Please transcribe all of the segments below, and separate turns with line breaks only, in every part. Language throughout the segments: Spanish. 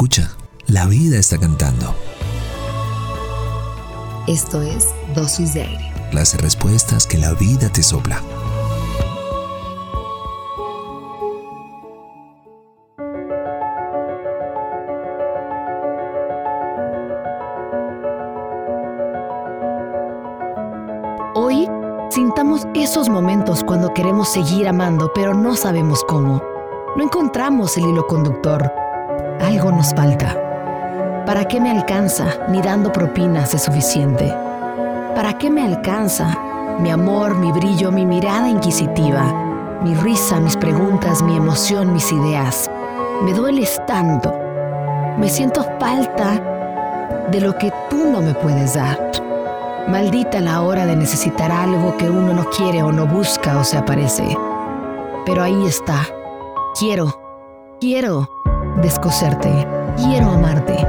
Escucha, la vida está cantando.
Esto es Dosis de Aire.
Las respuestas que la vida te sopla.
Hoy sintamos esos momentos cuando queremos seguir amando, pero no sabemos cómo. No encontramos el hilo conductor. Algo nos falta. ¿Para qué me alcanza? Ni dando propinas es suficiente. ¿Para qué me alcanza? Mi amor, mi brillo, mi mirada inquisitiva, mi risa, mis preguntas, mi emoción, mis ideas. Me dueles tanto. Me siento falta de lo que tú no me puedes dar. Maldita la hora de necesitar algo que uno no quiere o no busca o se aparece. Pero ahí está. Quiero, quiero descoserte. Quiero amarte.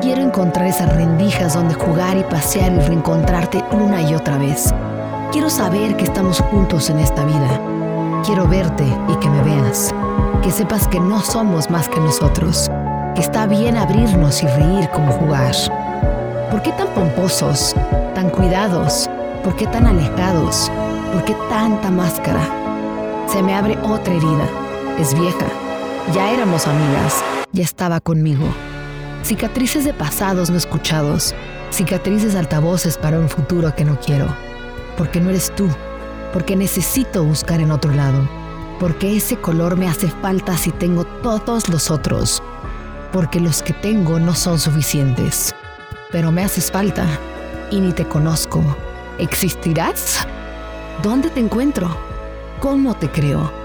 Quiero encontrar esas rendijas donde jugar y pasear y reencontrarte una y otra vez. Quiero saber que estamos juntos en esta vida. Quiero verte y que me veas. Que sepas que no somos más que nosotros. Que está bien abrirnos y reír como jugar. ¿Por qué tan pomposos, tan cuidados? ¿Por qué tan alejados? ¿Por qué tanta máscara? Se me abre otra herida. Es vieja. Ya éramos amigas. Ya estaba conmigo. Cicatrices de pasados no escuchados. Cicatrices altavoces para un futuro que no quiero. Porque no eres tú. Porque necesito buscar en otro lado. Porque ese color me hace falta si tengo todos los otros. Porque los que tengo no son suficientes pero me haces falta y ni te conozco. ¿Existirás? ¿Dónde te encuentro? ¿Cómo te creo?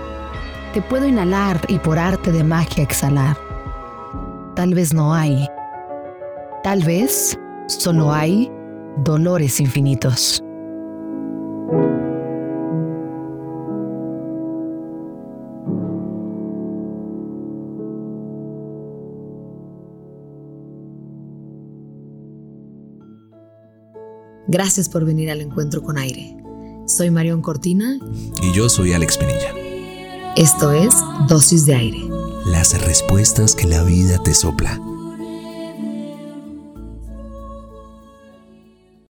Te puedo inhalar y por arte de magia exhalar. Tal vez no hay. Tal vez solo hay dolores infinitos. Gracias por venir al encuentro con aire. Soy Marión Cortina.
Y yo soy Alex Pinilla.
Esto es Dosis de Aire.
Las respuestas que la vida te sopla.